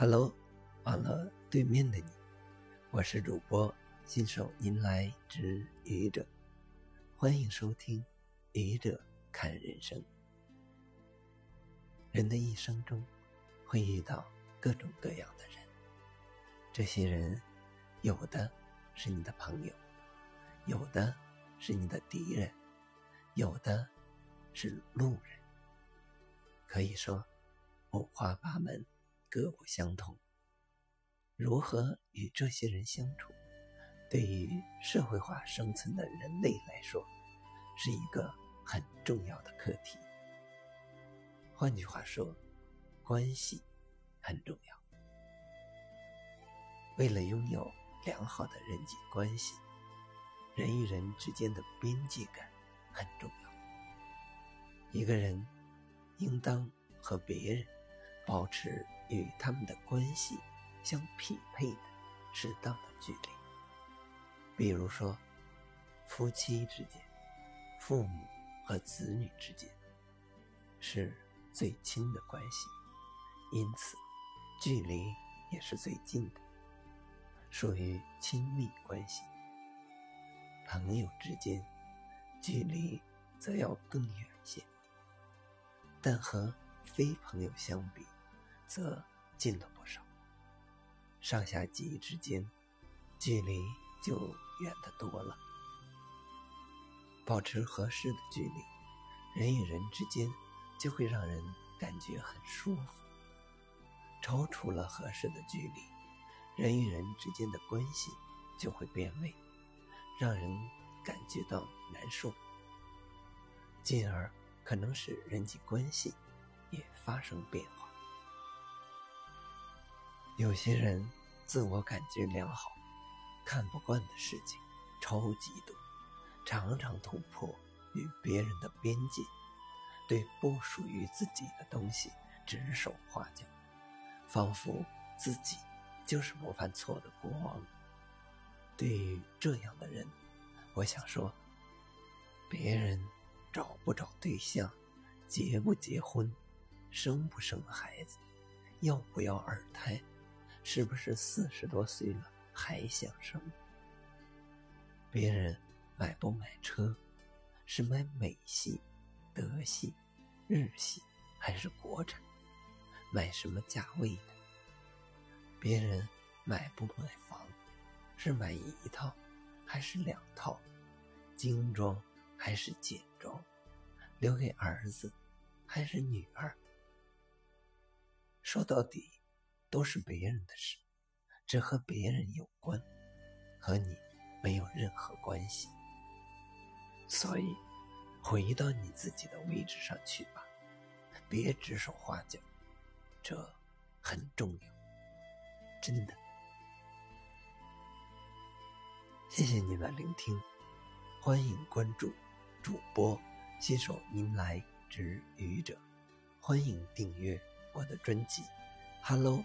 Hello，网络对面的你，我是主播新手您来之愚者，欢迎收听《愚者看人生》。人的一生中会遇到各种各样的人，这些人有的是你的朋友，有的是你的敌人，有的是路人，可以说五花八门。各不相同，如何与这些人相处，对于社会化生存的人类来说，是一个很重要的课题。换句话说，关系很重要。为了拥有良好的人际关系，人与人之间的边界感很重要。一个人应当和别人。保持与他们的关系相匹配的适当的距离，比如说，夫妻之间、父母和子女之间是最亲的关系，因此距离也是最近的，属于亲密关系。朋友之间距离则要更远些，但和非朋友相比。则近了不少。上下级之间，距离就远得多了。保持合适的距离，人与人之间就会让人感觉很舒服。超出了合适的距离，人与人之间的关系就会变味，让人感觉到难受，进而可能使人际关系也发生变化。有些人自我感觉良好，看不惯的事情超级多，常常突破与别人的边界，对不属于自己的东西指手画脚，仿佛自己就是不犯错的国王。对于这样的人，我想说：别人找不找对象，结不结婚，生不生孩子，要不要二胎？是不是四十多岁了还想生？别人买不买车，是买美系、德系、日系还是国产？买什么价位的？别人买不买房，是买一套还是两套？精装还是简装？留给儿子还是女儿？说到底。都是别人的事，这和别人有关，和你没有任何关系。所以，回到你自己的位置上去吧，别指手画脚，这很重要，真的。谢谢你的聆听，欢迎关注主播新手迎来之愚者，欢迎订阅我的专辑，Hello。